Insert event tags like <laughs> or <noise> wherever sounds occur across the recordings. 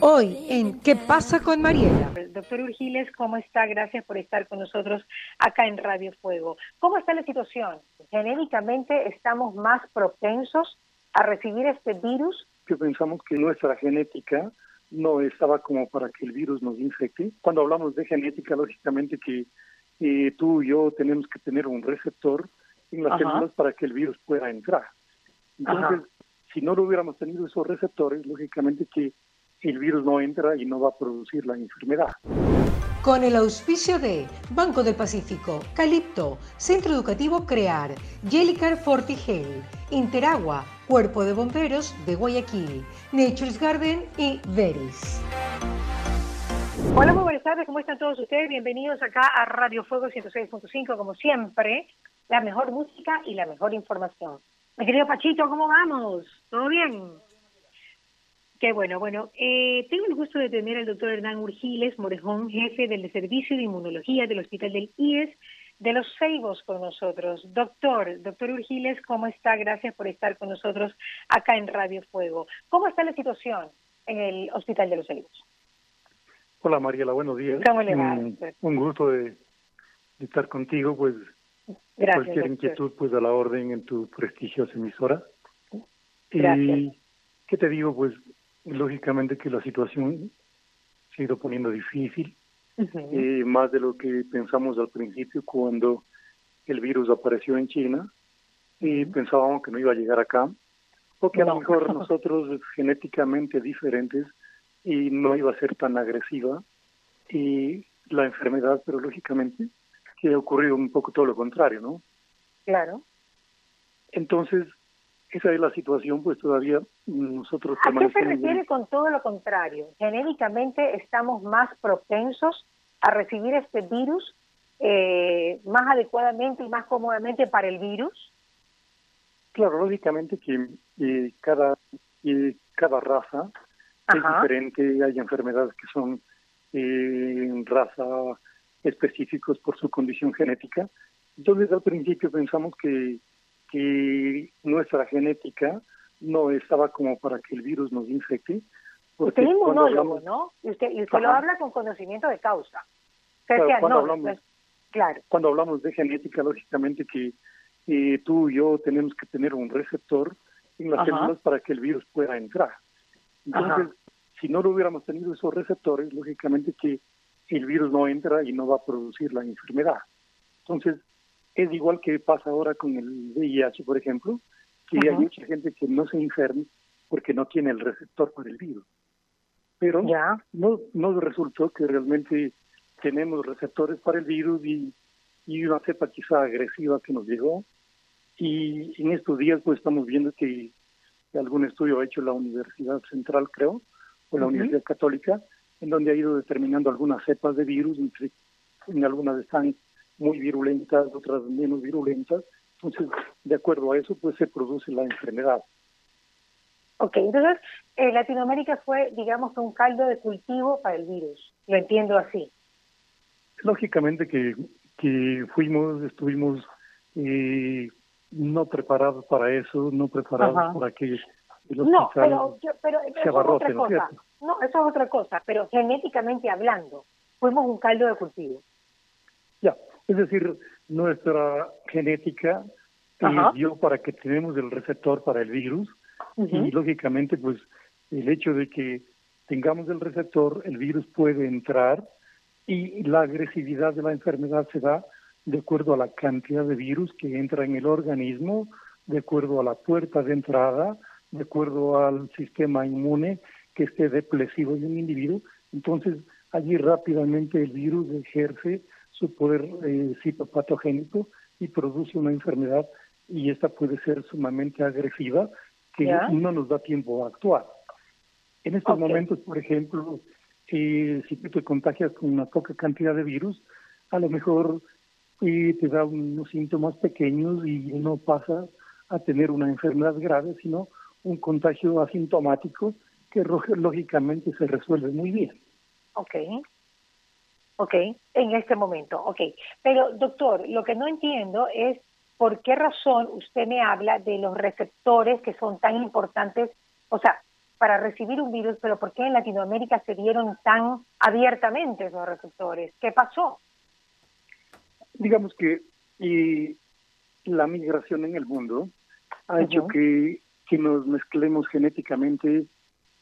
Hoy en ¿Qué pasa con Mariela? Doctor Urgiles, ¿cómo está? Gracias por estar con nosotros acá en Radio Fuego. ¿Cómo está la situación? Genéticamente estamos más propensos a recibir este virus. Que pensamos que nuestra genética no estaba como para que el virus nos infecte. Cuando hablamos de genética, lógicamente que eh, tú y yo tenemos que tener un receptor en las células para que el virus pueda entrar. Entonces, si no lo hubiéramos tenido esos receptores, lógicamente que el virus no entra y no va a producir la enfermedad. Con el auspicio de Banco del Pacífico, Calipto, Centro Educativo Crear, Jellicar Fortigel, Interagua, Cuerpo de Bomberos de Guayaquil, Nature's Garden y Veris. Hola, muy buenas tardes, ¿cómo están todos ustedes? Bienvenidos acá a Radio Fuego 106.5, como siempre, la mejor música y la mejor información. Mi querido Pachito, ¿cómo vamos? ¿Todo bien? Qué bueno, bueno. Eh, tengo el gusto de tener al doctor Hernán Urgiles Morejón, jefe del Servicio de Inmunología del Hospital del IES de los Ceibos con nosotros. Doctor, doctor Urgiles, ¿cómo está? Gracias por estar con nosotros acá en Radio Fuego. ¿Cómo está la situación en el Hospital de los Ceibos? Hola Mariela, buenos días. ¿Cómo le va? Un, un gusto de, estar contigo, pues Gracias, cualquier doctor. inquietud pues a la orden en tu prestigiosa emisora. Gracias. Y qué te digo, pues lógicamente que la situación se ha ido poniendo difícil, eh, más de lo que pensamos al principio cuando el virus apareció en China y pensábamos que no iba a llegar acá, porque a No. lo mejor <laughs> nosotros genéticamente diferentes y no iba a ser tan agresiva y la enfermedad, pero lógicamente que ha ocurrido un poco todo lo contrario, ¿no? Claro. Entonces, esa es la situación, pues todavía nosotros ¿A qué se refiere con todo lo contrario? Genéticamente estamos más propensos a recibir este virus eh, más adecuadamente y más cómodamente para el virus. Claro, lógicamente que eh, cada eh, cada raza es diferente, hay enfermedades que son eh, raza específicos por su condición genética. Entonces al principio pensamos que, que nuestra genética no estaba como para que el virus nos infecte. porque Usted es inmunólogo, hablamos- ¿no? Y usted, y usted lo habla con conocimiento de causa. Sea, cuando no, hablamos- pues, claro. cuando hablamos de genética, lógicamente que eh, tú y yo tenemos que tener un receptor en las Ajá. células para que el virus pueda entrar. Entonces, Ajá. si no lo hubiéramos tenido esos receptores, lógicamente que el virus no entra y no va a producir la enfermedad. Entonces, es igual que pasa ahora con el VIH, por ejemplo, que Ajá. hay mucha gente que no se enferma porque no tiene el receptor para el virus. Pero Ya. no nos resultó que realmente tenemos receptores para el virus y, y una cepa quizá agresiva que nos llegó. Y en estos días pues estamos viendo que algún estudio ha hecho la Universidad Central, creo, o la. Universidad Católica, en donde ha ido determinando algunas cepas de virus, entre- en algunas están muy virulentas, otras menos virulentas. Entonces, de acuerdo a eso, pues se produce la enfermedad. Ok, entonces eh, Latinoamérica fue, digamos, un caldo de cultivo para el virus. Lo entiendo así. Lógicamente que, que fuimos, estuvimos eh, no preparados para eso, no preparados Ajá. para que el No, pero, yo- pero eso es abarrote, otra ¿no cosa. cierto? No, eso es otra cosa, pero genéticamente hablando, fuimos un caldo de cultivo. Ya, es decir, nuestra genética Ajá. dio para que tenemos el receptor para el virus y lógicamente pues el hecho de que tengamos el receptor, el virus puede entrar y la agresividad de la enfermedad se da de acuerdo a la cantidad de virus que entra en el organismo, de acuerdo a la puerta de entrada, de acuerdo al sistema inmune que esté depresivo en un individuo. Entonces, allí rápidamente el virus ejerce su poder eh, citopatogénico y produce una enfermedad y esta puede ser sumamente agresiva que Ya. no nos da tiempo a actuar. En estos momentos, por ejemplo, eh, si tú te contagias con una poca cantidad de virus, a lo mejor eh, te da unos síntomas pequeños y no pasa a tener una enfermedad grave, sino un contagio asintomático que lógicamente se resuelve muy bien. Ok. Ok, en este momento, ok. Pero, doctor, lo que no entiendo es por qué razón usted me habla de los receptores que son tan importantes. O sea, para recibir un virus, pero ¿por qué en Latinoamérica se dieron tan abiertamente esos receptores? ¿Qué pasó? Digamos que y la migración en el mundo ha hecho que, que nos mezclemos genéticamente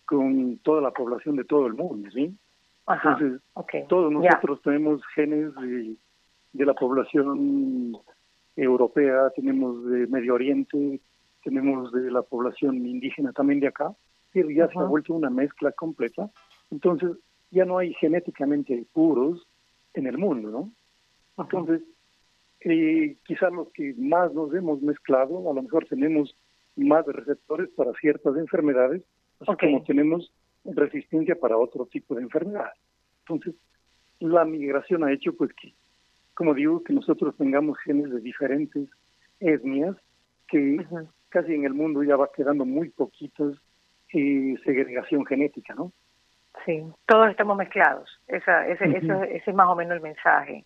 con toda la población de todo el mundo, ¿sí? Entonces, todos nosotros tenemos genes de, de la población europea, tenemos de Medio Oriente, tenemos de la población indígena también de acá, y ya se ha vuelto una mezcla completa. Entonces, ya no hay genéticamente puros en el mundo, ¿no? Entonces, eh, quizás los que más nos hemos mezclado, a lo mejor tenemos más receptores para ciertas enfermedades, así como tenemos resistencia para otro tipo de enfermedad. Entonces, la migración ha hecho, pues, que, como digo, que nosotros tengamos genes de diferentes etnias, que casi en el mundo ya va quedando muy poquitos y segregación genética, ¿no? Sí, todos estamos mezclados. Esa, ese, ese, es más o menos el mensaje.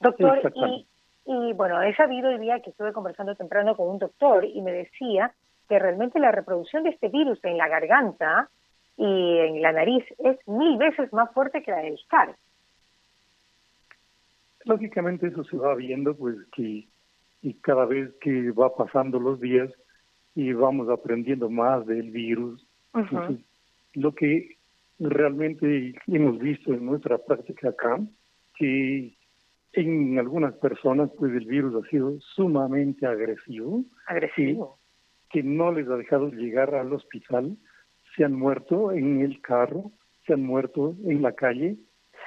Doctor, y, y bueno, he sabido el día que estuve conversando temprano con un doctor y me decía que realmente la reproducción de este virus en la garganta y en la nariz es mil veces más fuerte que la del SARS. Lógicamente eso se va viendo, pues que y cada vez que va pasando los días y vamos aprendiendo más del virus, lo que realmente hemos visto en nuestra práctica acá, que en algunas personas pues el virus ha sido sumamente agresivo. Agresivo. Que, no les ha dejado llegar al hospital, se han muerto en el carro, se han muerto en la calle.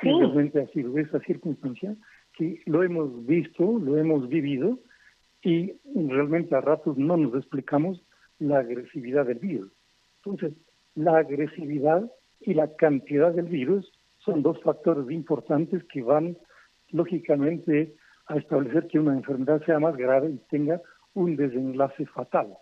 Sí. Y realmente ha sido esa circunstancia que lo hemos visto, lo hemos vivido y realmente a ratos no nos explicamos la agresividad del virus. Entonces, la agresividad y la cantidad del virus son dos factores importantes que van lógicamente a establecer que una enfermedad sea más grave y tenga un desenlace fatal.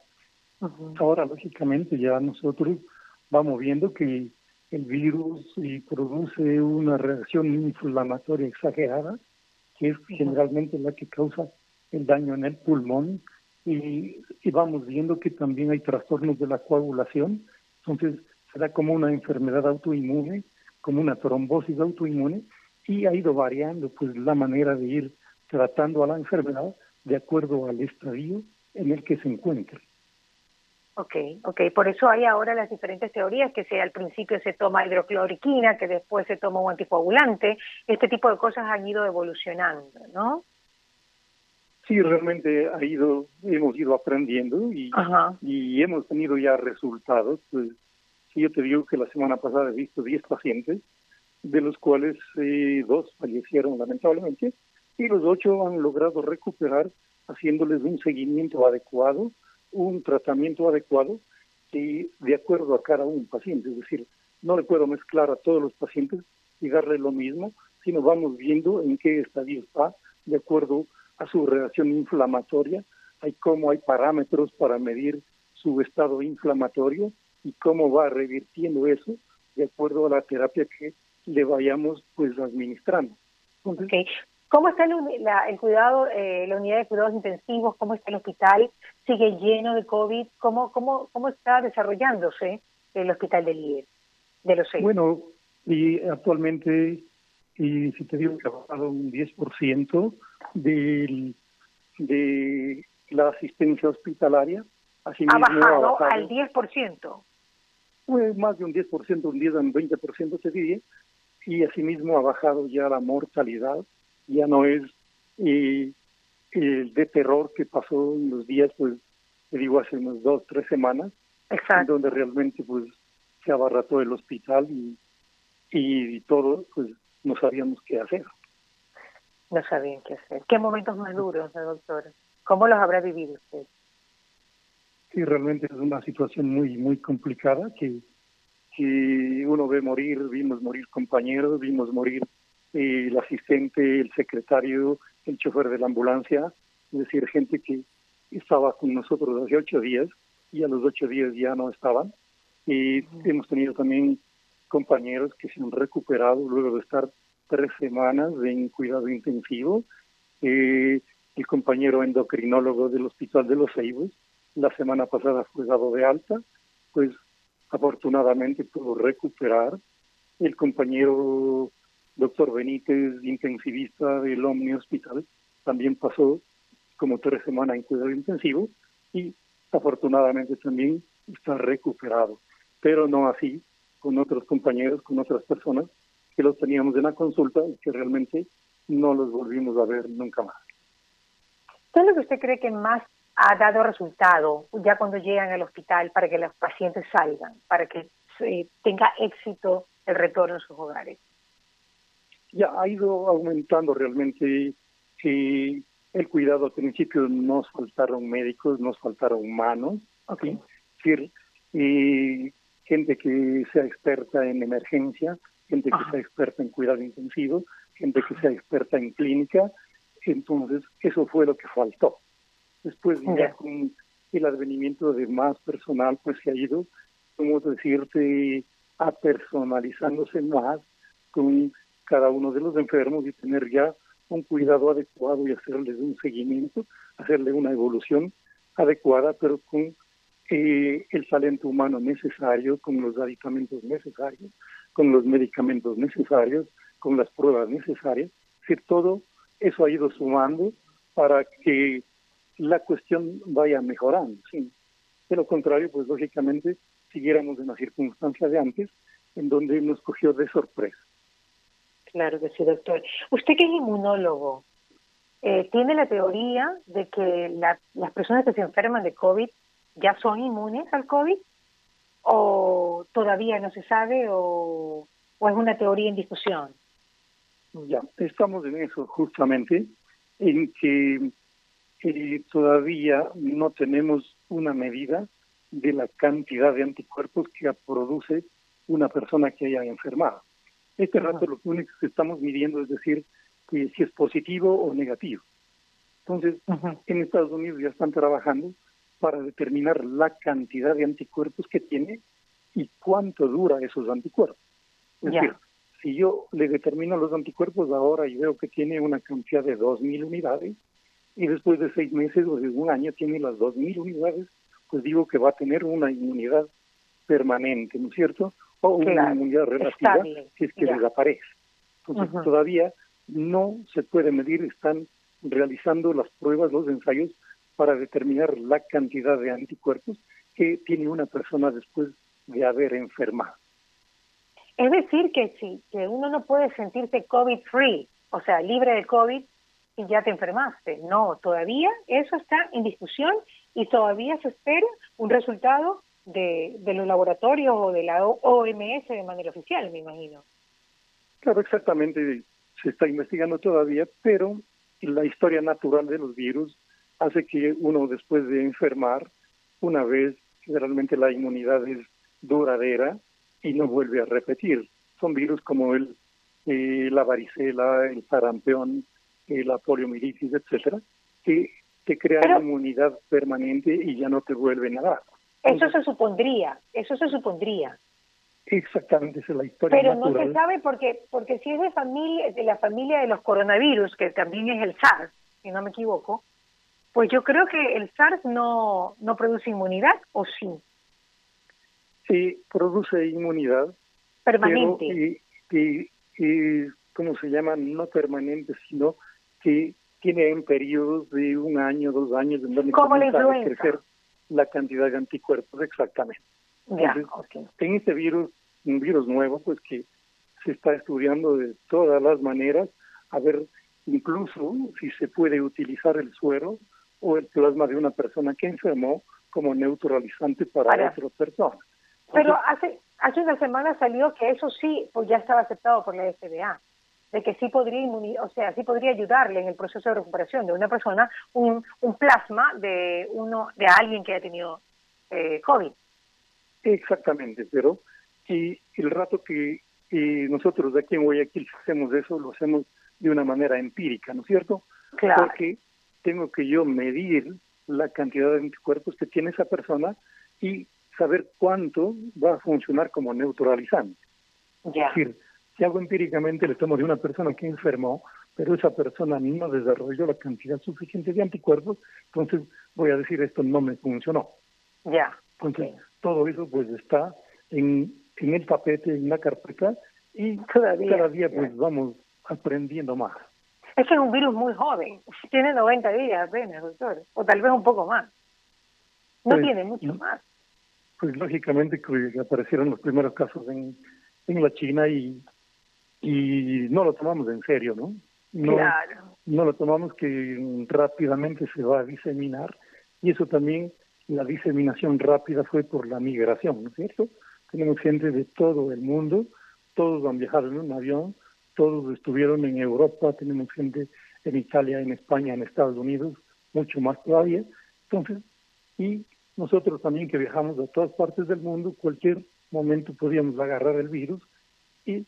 Ahora, lógicamente, ya nosotros vamos viendo que el virus produce una reacción inflamatoria exagerada, que es generalmente la que causa el daño en el pulmón, y, y vamos viendo que también hay trastornos de la coagulación, entonces será como una enfermedad autoinmune, como una trombosis autoinmune, y ha ido variando pues la manera de ir tratando a la enfermedad de acuerdo al estadio en el que se encuentra. Ok, ok, por eso hay ahora las diferentes teorías, que si al principio se toma hidrocloriquina, que después se toma un anticoagulante, este tipo de cosas han ido evolucionando, ¿no? Sí, realmente ha ido, hemos ido aprendiendo y, y hemos tenido ya resultados. Pues, si yo te digo que la semana pasada he visto 10 pacientes, de los cuales eh, dos fallecieron lamentablemente, y los ocho han logrado recuperar haciéndoles un seguimiento adecuado, un tratamiento adecuado, y de acuerdo a cada un paciente. Es decir, no le puedo mezclar a todos los pacientes y darle lo mismo, sino vamos viendo en qué estadio está de acuerdo a su reacción inflamatoria, hay cómo hay parámetros para medir su estado inflamatorio y cómo va revirtiendo eso de acuerdo a la terapia que le vayamos pues administrando. ¿Cómo está el, cuidado, eh, la unidad de cuidados intensivos? ¿Cómo está el hospital? ¿Sigue lleno de COVID? ¿Cómo, cómo, cómo está desarrollándose el hospital del IES, de los seis? Bueno, y actualmente, y si te digo que ha bajado un 10%, del, de la asistencia hospitalaria. Así ha, bajado al 10%. Pues más de un 10%, un 10 a un 20% se diría, y asimismo ha bajado ya la mortalidad, ya no es el de terror que pasó en los días, pues, digo, hace unas dos, tres semanas, Exacto. donde realmente pues se abarrató el hospital y, y todo, pues no sabíamos qué hacer no sabían qué hacer. ¿Qué momentos más duros, doctor? ¿Cómo los habrá vivido usted? Sí, realmente es una situación muy, muy complicada que, que uno ve morir, vimos morir compañeros, vimos morir eh, el asistente, el secretario, el chofer de la ambulancia, es decir, gente que estaba con nosotros hace ocho días y a los ocho días ya no estaban. Y hemos tenido también compañeros que se han recuperado luego de estar tres semanas en cuidado intensivo. Eh, el compañero endocrinólogo del Hospital de los Ceibos la semana pasada fue dado de alta, pues afortunadamente pudo recuperar. El compañero doctor Benítez, intensivista del Omni Hospital, también pasó como tres semanas en cuidado intensivo y afortunadamente también está recuperado, pero no así con otros compañeros, con otras personas que los teníamos en la consulta y que realmente no los volvimos a ver nunca más. ¿Qué es lo que usted cree que más ha dado resultado ya cuando llegan al hospital para que los pacientes salgan, para que tenga éxito el retorno a sus hogares? Ya ha ido aumentando realmente eh, el cuidado. Al principio nos faltaron médicos, nos faltaron manos, okay. decir, eh, gente que sea experta en emergencia, gente que sea experta en cuidado intensivo, gente que sea experta en clínica. Entonces, eso fue lo que faltó. Después ya con el advenimiento de más personal, pues se ha ido, como decirte, apersonalizándose más con cada uno de los enfermos y tener ya un cuidado adecuado y hacerles un seguimiento, hacerle una evolución adecuada, pero con eh, el talento humano necesario, con los aditamentos necesarios, con los medicamentos necesarios, con las pruebas necesarias. Es decir, todo eso ha ido sumando para que la cuestión vaya mejorando. ¿sí? De lo contrario, pues lógicamente siguiéramos en la circunstancia de antes, en donde nos cogió de sorpresa. Claro que sí, doctor. Usted que es inmunólogo, eh, ¿tiene la teoría de que las personas que se enferman de COVID ya son inmunes al COVID? ¿O todavía no se sabe o, o es una teoría en discusión? Ya, estamos en eso justamente, en que eh, todavía no tenemos una medida de la cantidad de anticuerpos que produce una persona que haya enfermado. Este rato lo único que estamos midiendo es decir que si es positivo o negativo. Entonces, en Estados Unidos ya están trabajando para determinar la cantidad de anticuerpos que tiene y cuánto dura esos anticuerpos. Es decir, si yo le determino los anticuerpos ahora y veo que tiene una cantidad de 2.000 unidades, y después de seis meses o de un año tiene las 2.000 unidades, pues digo que va a tener una inmunidad permanente, ¿no es cierto? O una inmunidad relativa si es que desaparece. Entonces todavía no se puede medir, están realizando las pruebas, los ensayos para determinar la cantidad de anticuerpos que tiene una persona después de haber enfermado. Es decir, que sí, que uno no puede sentirse COVID-free, o sea, libre de COVID y ya te enfermaste. No, todavía eso está en discusión y todavía se espera un resultado de, de los laboratorios o de la OMS de manera oficial, me imagino. Claro, exactamente. Se está investigando todavía, pero la historia natural de los virus hace que uno después de enfermar, una vez generalmente la inmunidad es duradera y no vuelve a repetir. Son virus como el eh, la varicela, el sarampión, eh, la poliomielitis, etcétera, que te crean inmunidad permanente y ya no te vuelven a dar. Eso se supondría, eso se supondría. Exactamente, esa es la historia. Pero no se sabe porque, porque si es de familia, de la familia de los coronavirus, que también es el SARS, si no me equivoco, pues yo creo que el SARS no, no produce inmunidad, ¿o sí? Sí, produce inmunidad. Permanente. y, y, ¿cómo se llama? No permanente, sino que tiene en periodos de un año, dos años, en donde comienza a crecer la cantidad de anticuerpos, exactamente. En este virus, un virus nuevo, pues que se está estudiando de todas las maneras, a ver incluso si se puede utilizar el suero o el plasma de una persona que enfermó como neutralizante para, otras personas. Pero hace hace una semana salió que eso sí, pues ya estaba aceptado por la FDA de que sí podría o sea, sí podría ayudarle en el proceso de recuperación de una persona un, un plasma de uno de alguien que haya tenido eh, COVID. Exactamente, pero y el rato que nosotros de aquí en Guayaquil hacemos eso, lo hacemos de una manera empírica, ¿no es cierto? Claro. Porque tengo que yo medir la cantidad de anticuerpos que tiene esa persona y saber cuánto va a funcionar como neutralizante. Es decir, si hago empíricamente, le tomo de una persona que enfermó, pero esa persona no desarrolló la cantidad suficiente de anticuerpos, entonces voy a decir esto no me funcionó. Ya. Entonces, todo eso pues está en, en el tapete, en la carpeta, y cada día pues vamos aprendiendo más. Ese es un virus muy joven, tiene 90 días apenas, doctor, o tal vez un poco más. No pues, tiene mucho más. Pues lógicamente que aparecieron los primeros casos en, en la China y, y no lo tomamos en serio, ¿no? No, claro. no lo tomamos que rápidamente se va a diseminar y eso también, la diseminación rápida fue por la migración, ¿no es cierto? Tenemos gente de todo el mundo, todos han viajado en un avión, todos estuvieron en Europa, tenemos gente en Italia, en España, en Estados Unidos, mucho más todavía. Entonces, y nosotros también que viajamos a todas partes del mundo, cualquier momento podíamos agarrar el virus y,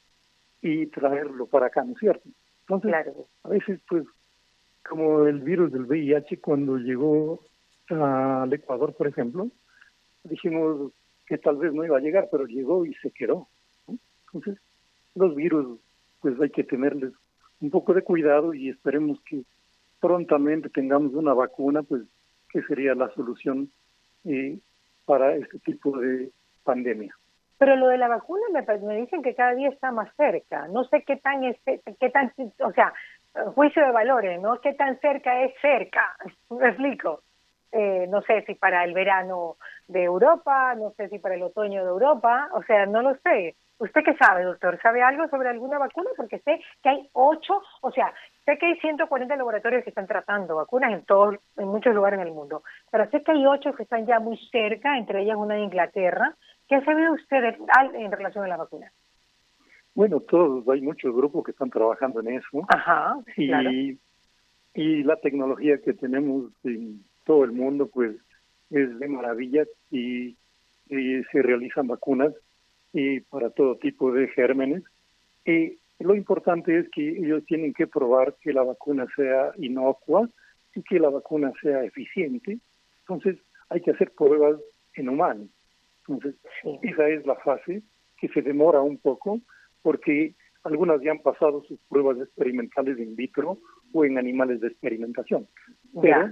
y traerlo para acá, ¿no es cierto? Entonces, a veces, pues, como el virus del VIH cuando llegó al Ecuador, por ejemplo, dijimos que tal vez no iba a llegar, pero llegó y se quedó. Entonces, los virus, pues hay que tenerles un poco de cuidado y esperemos que prontamente tengamos una vacuna, pues que sería la solución eh, para este tipo de pandemia. Pero lo de la vacuna me, dicen que cada día está más cerca. No sé qué tan, qué tan, o sea, juicio de valores, ¿no? ¿Qué tan cerca es cerca? <laughs> Me explico. Eh, no sé si para el verano de Europa, no sé si para el otoño de Europa, o sea, no lo sé. ¿Usted qué sabe, doctor? ¿Sabe algo sobre alguna vacuna? Porque sé que hay ocho, o sea, sé que hay 140 laboratorios que están tratando vacunas en todos, en muchos lugares en el mundo, pero sé que hay ocho que están ya muy cerca, entre ellas una de Inglaterra. ¿Qué sabe usted en relación a la vacuna? Bueno, todos, hay muchos grupos que están trabajando en eso. Ajá, y, y la tecnología que tenemos en todo el mundo, pues, es de maravilla y, y se realizan vacunas y para todo tipo de gérmenes. Y lo importante es que ellos tienen que probar que la vacuna sea inocua y que la vacuna sea eficiente. Entonces, hay que hacer pruebas en humanos. Entonces, esa es la fase que se demora un poco porque algunas ya han pasado sus pruebas experimentales in vitro o en animales de experimentación. Pero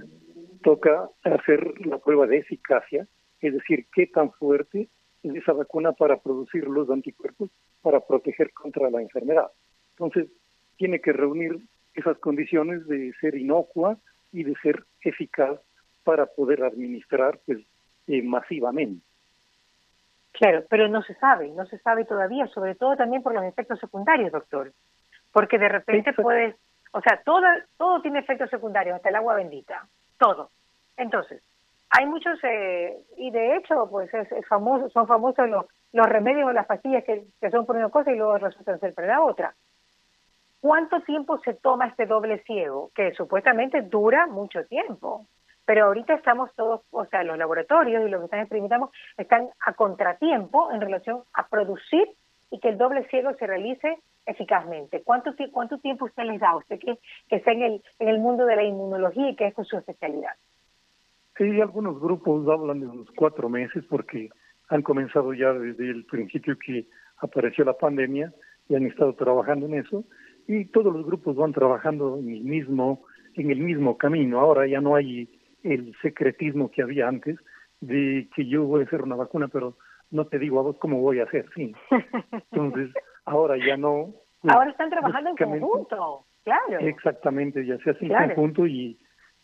toca hacer la prueba de eficacia, es decir, qué tan fuerte esa vacuna para producir los anticuerpos para proteger contra la enfermedad. Entonces, tiene que reunir esas condiciones de ser inocua y de ser eficaz para poder administrar pues eh, masivamente. Claro, pero no se sabe, no se sabe todavía, sobre todo también por los efectos secundarios, doctor. Porque de repente puedes, o sea, todo, todo tiene efectos secundarios, hasta el agua bendita, todo. Entonces, hay muchos, eh, y de hecho, pues es, famoso, son famosos los, los remedios o las pastillas que, que son por una cosa y luego resultan ser para la otra. ¿Cuánto tiempo se toma este doble ciego? Que supuestamente dura mucho tiempo. Pero ahorita estamos todos, o sea, los laboratorios y los que están experimentando están a contratiempo en relación a producir y que el doble ciego se realice eficazmente. ¿Cuánto, cuánto tiempo usted les da a usted que, que está en el, en el mundo de la inmunología y que es su especialidad? Sí, algunos grupos hablan de unos cuatro meses porque han comenzado ya desde el principio que apareció la pandemia y han estado trabajando en eso y todos los grupos van trabajando en el mismo en el mismo camino. Ahora ya no hay el secretismo que había antes de que yo voy a hacer una vacuna, pero no te digo a vos cómo voy a hacer, sí. <laughs> Entonces, ahora ya no. Pues, ahora están trabajando en conjunto, claro. Exactamente, ya se hace en conjunto y,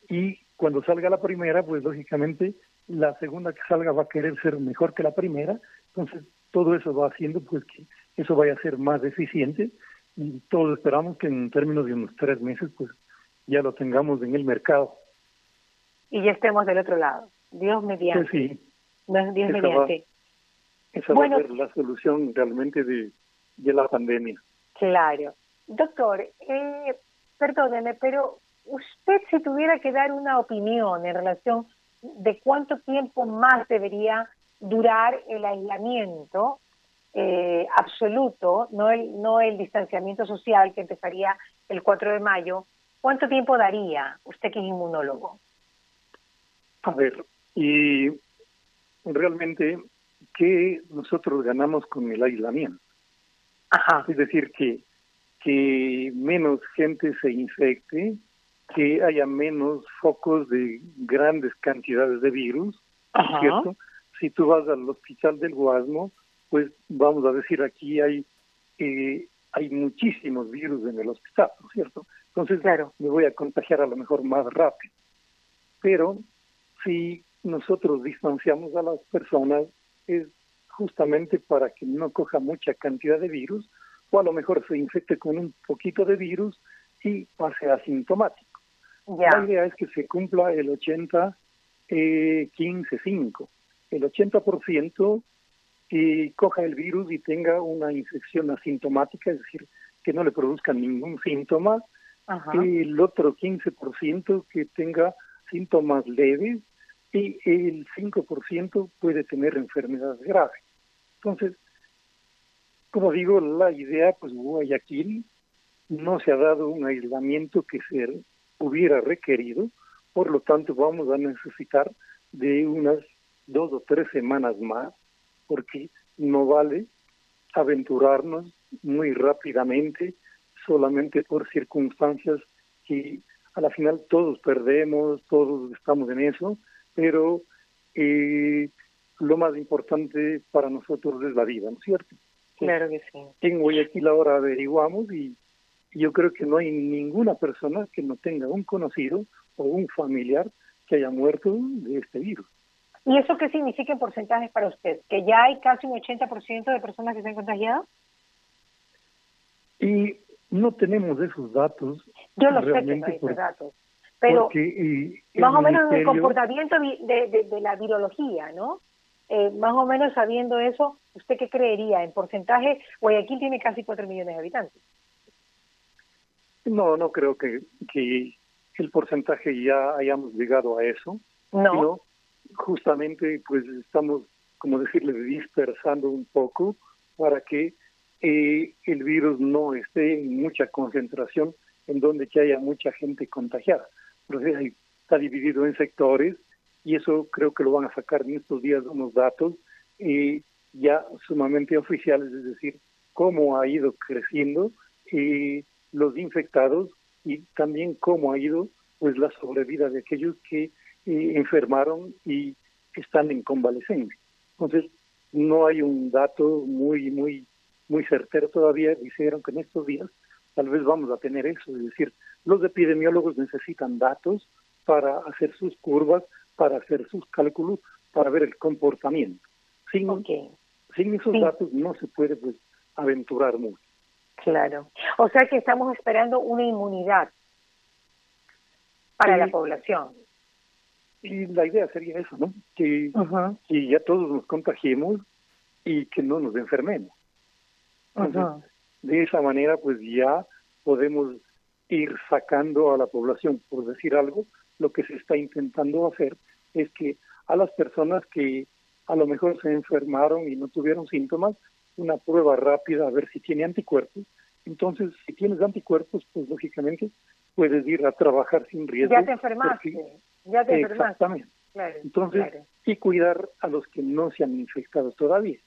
y cuando salga la primera, pues lógicamente la segunda que salga va a querer ser mejor que la primera, entonces todo eso va haciendo pues que eso vaya a ser más eficiente y todos esperamos que en términos de unos tres meses pues ya lo tengamos en el mercado. Y ya estemos del otro lado, Dios mediante. Sí. Dios mediante. esa bueno, va a ser la solución realmente de, de la pandemia. Claro. Doctor, eh, perdóneme, pero usted si tuviera que dar una opinión en relación de cuánto tiempo más debería durar el aislamiento eh, absoluto, no el, no el distanciamiento social que empezaría el 4 de mayo, ¿cuánto tiempo daría usted que es inmunólogo? A ver, y realmente, ¿qué nosotros ganamos con el aislamiento? Ajá. Es decir, que, que menos gente se infecte, que haya menos focos de grandes cantidades de virus, ¿cierto? Si tú vas al hospital del Guasmo, pues vamos a decir aquí hay eh, hay muchísimos virus en el hospital, ¿no es cierto? Entonces claro. me voy a contagiar a lo mejor más rápido. Pero si nosotros distanciamos a las personas es justamente para que no coja mucha cantidad de virus o a lo mejor se infecte con un poquito de virus y pase asintomático. La idea es que se cumpla el 80 eh, 15-5. El 80% que coja el virus y tenga una infección asintomática, es decir, que no le produzca ningún síntoma, y el otro 15% que tenga síntomas leves y el 5% puede tener enfermedad grave. Entonces, como digo, la idea, pues Guayaquil no se ha dado un aislamiento que se hubiera requerido, por lo tanto vamos a necesitar de unas dos o tres semanas más, porque no vale aventurarnos muy rápidamente solamente por circunstancias que a la final todos perdemos, todos estamos en eso, pero eh, lo más importante para nosotros es la vida, ¿no es cierto? Claro que sí. En Guayaquil ahora averiguamos y yo creo que no hay ninguna persona que no tenga un conocido o un familiar que haya muerto de este virus. ¿Y eso qué significa en porcentajes para usted? ¿Que ya hay casi un 80% de personas que se han contagiado? Y no tenemos esos datos. Yo lo sé que no hay esos datos. Pero más o menos el comportamiento de, de, la virología, ¿no? Eh, más o menos sabiendo eso, ¿usted qué creería? En porcentaje, Guayaquil tiene casi 4 millones de habitantes. No, no creo que, que el porcentaje ya hayamos llegado a eso. No justamente pues estamos, como decirle, dispersando un poco para que eh, el virus no esté en mucha concentración en donde que haya mucha gente contagiada. Entonces está dividido en sectores y eso creo que lo van a sacar en estos días unos datos eh, ya sumamente oficiales, es decir, cómo ha ido creciendo eh, los infectados y también cómo ha ido pues la sobrevida de aquellos que enfermaron y están en convalecencia. Entonces, no hay un dato muy, muy, muy certero todavía. Dijeron que en estos días tal vez vamos a tener eso, es decir, los epidemiólogos necesitan datos para hacer sus curvas, para hacer sus cálculos, para ver el comportamiento. Sin, sin esos datos no se puede pues aventurar mucho. Claro. O sea que estamos esperando una inmunidad para la población. Y la idea sería eso, ¿no? Que, ya todos nos contagiemos y que no nos enfermemos. De esa manera, pues ya podemos ir sacando a la población, por decir algo, lo que se está intentando hacer es que a las personas que a lo mejor se enfermaron y no tuvieron síntomas, una prueba rápida a ver si tiene anticuerpos. Entonces, si tienes anticuerpos, pues lógicamente puedes ir a trabajar sin riesgo. Ya te enfermaste. Ya te Exactamente. Claro, Entonces, y cuidar a los que no se han infectado todavía.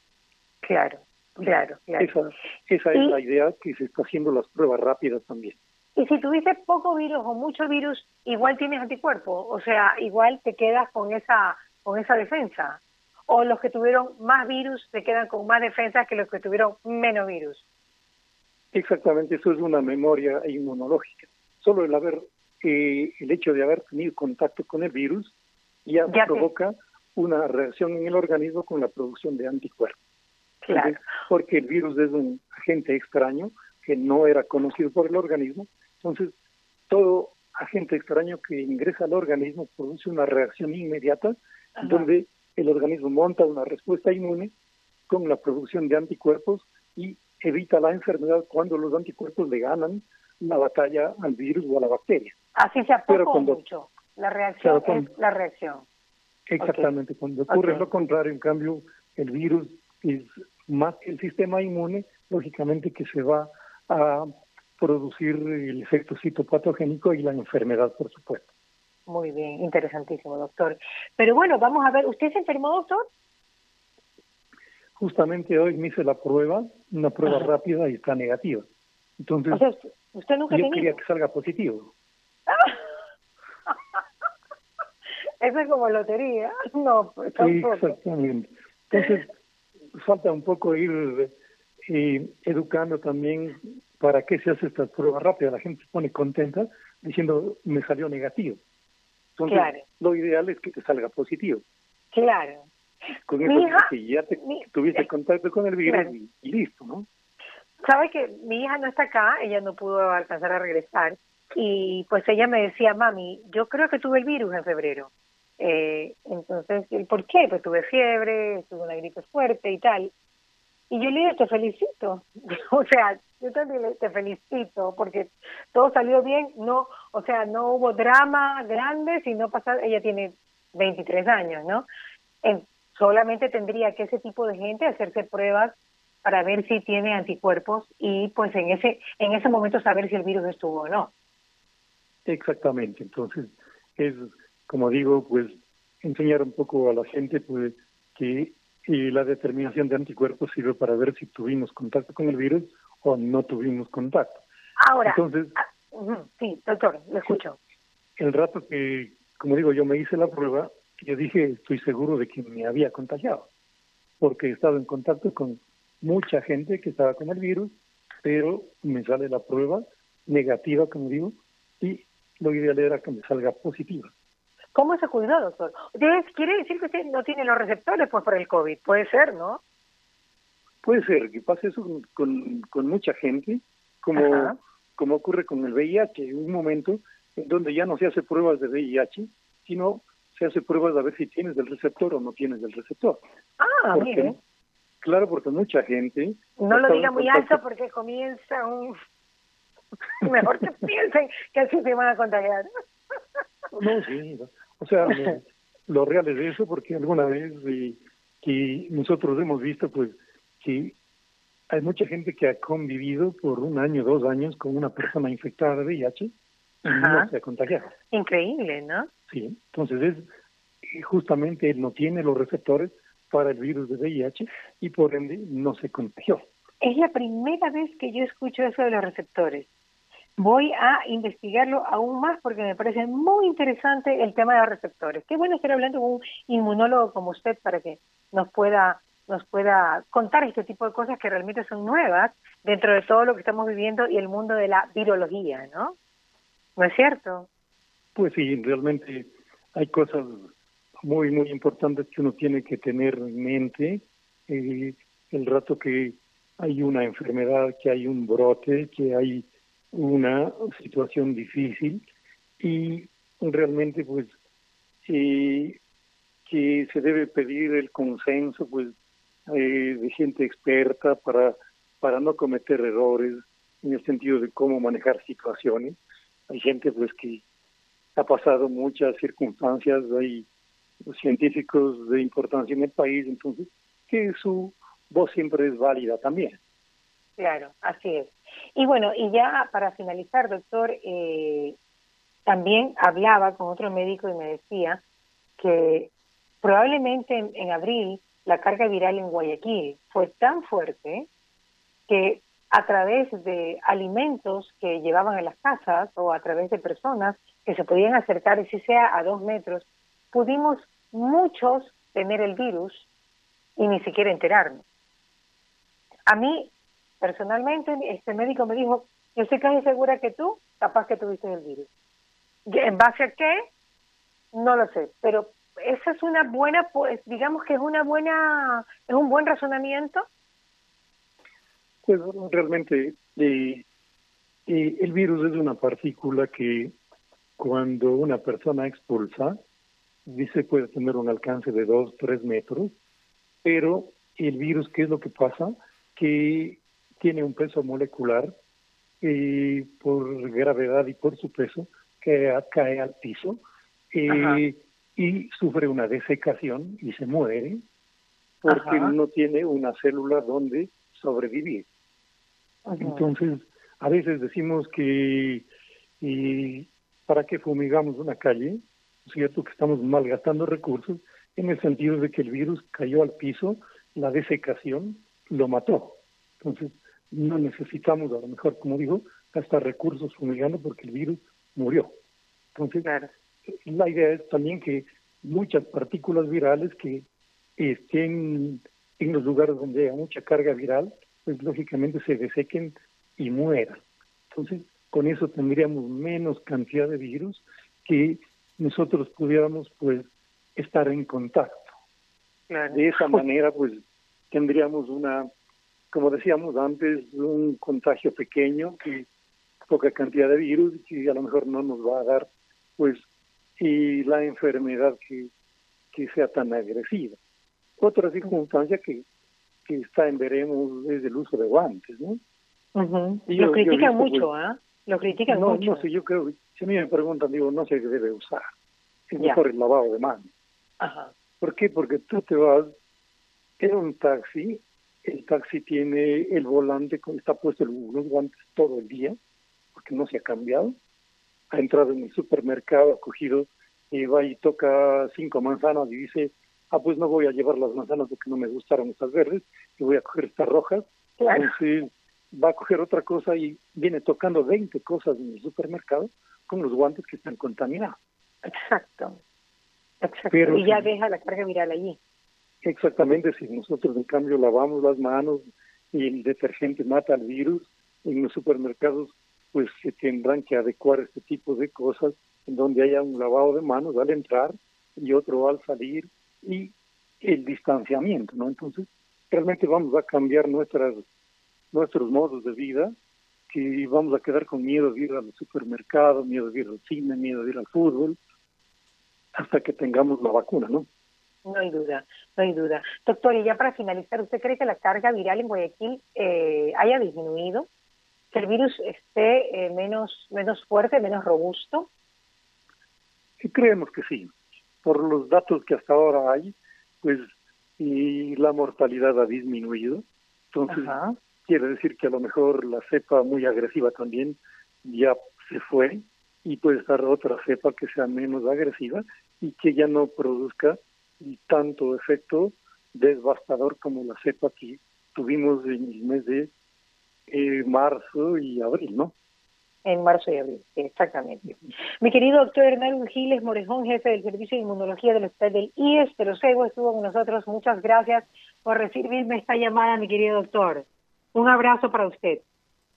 Claro, claro, claro. Esa, esa es la idea que se está haciendo las pruebas rápidas también. Y si tuviste poco virus o mucho virus, igual tienes anticuerpo, o sea, igual te quedas con esa con esa defensa. O los que tuvieron más virus se quedan con más defensa que los que tuvieron menos virus. Exactamente, eso es una memoria inmunológica. Solo el haber eh, el hecho de haber tenido contacto con el virus ya, provoca una reacción en el organismo con la producción de anticuerpos. Claro. porque el virus es un agente extraño que no era conocido por el organismo. Entonces, todo agente extraño que ingresa al organismo produce una reacción inmediata donde el organismo monta una respuesta inmune con la producción de anticuerpos y evita la enfermedad cuando los anticuerpos le ganan la batalla al virus o a la bacteria. Así se poco mucho. La reacción es la reacción. Exactamente. Cuando ocurre lo contrario, en cambio, el virus es más que el sistema inmune, lógicamente que se va a producir el efecto citopatogénico y la enfermedad, por supuesto. Muy bien, interesantísimo, doctor. Pero bueno, vamos a ver, ¿usted se enfermó, doctor? Justamente hoy me hice la prueba, una prueba rápida y está negativa. Entonces, usted nunca yo quería que salga positivo. <laughs> Eso es como lotería. No, pues Exactamente. Entonces, falta un poco ir eh, educando también para qué se hace estas pruebas rápidas. La gente se pone contenta diciendo, me salió negativo. Entonces, lo ideal es que te salga positivo. Claro. Con eso que ya te, tuviste contacto con el virus y, listo, ¿no? Sabe que mi hija no está acá, ella no pudo alcanzar a regresar y pues ella me decía, mami, yo creo que tuve el virus en febrero. Eh, entonces, ¿por qué? Pues tuve fiebre, tuve una gripe fuerte y tal. Y yo le dije, te felicito. <laughs> o sea, yo también te felicito porque todo salió bien. No, o sea, no hubo drama grande, sino pasar, ella tiene 23 años, ¿no? solamente tendría que ese tipo de gente hacerse pruebas para ver si tiene anticuerpos y pues en ese en ese momento saber si el virus estuvo o no. Exactamente, entonces es como digo, pues enseñar un poco a la gente pues que la determinación de anticuerpos sirve para ver si tuvimos contacto con el virus o no tuvimos contacto. Ahora, entonces, ah, sí, doctor, lo escucho. El rato que, como digo, yo me hice la prueba, yo dije, estoy seguro de que me había contagiado, porque he estado en contacto con mucha gente que estaba con el virus, pero me sale la prueba negativa, como digo, y lo ideal era que me salga positiva. ¿Cómo se cuidó, doctor? ¿Quiere decir que usted no tiene los receptores pues, por el COVID? Puede ser, ¿no? Puede ser que pase eso con, con, mucha gente, como, como ocurre con el VIH, un momento en donde ya no se hace pruebas de VIH, sino se hace pruebas a ver si tienes del receptor o no tienes del receptor. Ah, mire. Claro, porque mucha gente... No lo diga muy alto porque comienza un... <laughs> Mejor que piensen que así se van a contagiar. <laughs> no, sí. O sea, lo, real es eso porque alguna vez y, que nosotros hemos visto pues que hay mucha gente que ha convivido por un año, dos años con una persona infectada de VIH y no se ha contagiado. Increíble, ¿no? Sí, entonces es justamente él no tiene los receptores para el virus de VIH y por ende no se contagió. Es la primera vez que yo escucho eso de los receptores. Voy a investigarlo aún más porque me parece muy interesante el tema de los receptores. Qué bueno estar hablando con un inmunólogo como usted para que nos pueda nos pueda contar este tipo de cosas que realmente son nuevas dentro de todo lo que estamos viviendo y el mundo de la virología, ¿no? ¿No es cierto? Pues sí, realmente hay cosas muy, muy importantes que uno tiene que tener en mente. Eh, el rato que hay una enfermedad, que hay un brote, que hay una situación difícil y realmente pues eh, que se debe pedir el consenso pues eh, de gente experta para para no cometer errores en el sentido de cómo manejar situaciones hay gente pues que ha pasado muchas circunstancias, hay científicos de importancia en el país, entonces que su voz siempre es válida también. Claro, así es. Y bueno, y ya para finalizar, doctor, eh, también hablaba con otro médico y me decía que probablemente en, en abril la carga viral en Guayaquil fue tan fuerte que a través de alimentos que llevaban a las casas o a través de personas que se podían acercar, si sea a dos metros, pudimos muchos tener el virus y ni siquiera enterarnos. A mí, personalmente, este médico me dijo, yo estoy casi segura que tú, capaz que tuviste el virus. ¿En base a qué? No lo sé, pero esa es una buena, pues, digamos que es una buena, es un buen razonamiento pues realmente eh, eh, el virus es una partícula que cuando una persona expulsa, dice puede tener un alcance de 2, 3 metros, pero el virus, ¿qué es lo que pasa? Que tiene un peso molecular eh, por gravedad y por su peso que cae al piso y sufre una desecación y se muere porque no tiene una célula donde sobrevivir. Entonces, a veces decimos que y para qué fumigamos una calle, es cierto que estamos malgastando recursos en el sentido de que el virus cayó al piso, la desecación lo mató. Entonces, no necesitamos, a lo mejor, como digo, gastar recursos fumigando porque el virus murió. Entonces, la idea es también que muchas partículas virales que estén en los lugares donde haya mucha carga viral, pues lógicamente se desequen y mueran. Entonces, con eso tendríamos menos cantidad de virus que nosotros pudiéramos pues estar en contacto. De esa manera pues tendríamos una, como decíamos antes, un contagio pequeño que poca cantidad de virus que a lo mejor no nos va a dar pues y la enfermedad que, que sea tan agresiva. Otra circunstancia que, que está en veremos es el uso de guantes, ¿no? Lo critican mucho, ¿ah? Lo critican no, mucho. No sé, yo creo, si a mí me preguntan, digo, no sé qué debe usar. Es mejor el lavado de manos. Ajá. ¿Por qué? Porque tú te vas en un taxi, el taxi tiene el volante, está puesto los guantes todo el día, porque no se ha cambiado. Ha entrado en el supermercado, ha cogido, y va y toca cinco manzanas y dice, ah, pues no voy a llevar las manzanas porque no me gustaron estas verdes, y voy a coger estas rojas. Entonces va a coger otra cosa y viene tocando 20 cosas en el supermercado con los guantes que están contaminados. Exacto. Exacto. y ya deja la carga viral allí. Exactamente, si nosotros en cambio lavamos las manos y el detergente mata al virus, en los supermercados pues se tendrán que adecuar este tipo de cosas en donde haya un lavado de manos al entrar y otro al salir y el distanciamiento, ¿no? Entonces, realmente vamos a cambiar nuestras nuestros modos de vida que vamos a quedar con miedo de ir al supermercado, miedo de ir al cine, miedo de ir al fútbol, hasta que tengamos la vacuna, ¿no? No hay duda, no hay duda. Doctor, y ya para finalizar, ¿usted cree que la carga viral en Guayaquil eh, haya disminuido? ¿Que el virus esté eh, menos, menos fuerte, menos robusto? Sí, creemos que sí. Por los datos que hasta ahora hay, pues y la mortalidad ha disminuido. Entonces, quiere decir que a lo mejor la cepa muy agresiva también ya se fue y puede estar otra cepa que sea menos agresiva y que ya no produzca tanto efecto devastador como la cepa que tuvimos en el mes de eh, marzo y abril, ¿no? En marzo y abril, exactamente. Mi querido doctor Hernán Giles Morejón, jefe del Servicio de Inmunología del Hospital del IES de los estuvo con nosotros. Muchas gracias por recibirme esta llamada, mi querido doctor. Un abrazo para usted.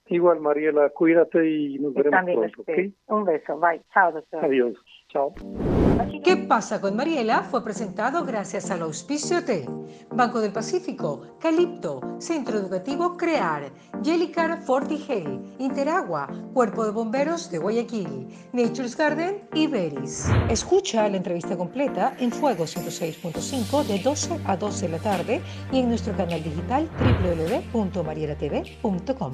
Igual, Mariela, cuídate y nos veremos pronto. Un beso. Bye. Chao, doctor. Adiós. Chao. ¿Qué pasa con Mariela? Fue presentado gracias al auspicio de Banco del Pacífico, Calipto, Centro Educativo Crear, Jellicar Fortigel, Interagua, Cuerpo de Bomberos de Guayaquil, Nature's Garden y Beris. Escucha la entrevista completa en Fuego 106.5 de 12 a 12 de la tarde y en nuestro canal digital www.marielatv.com.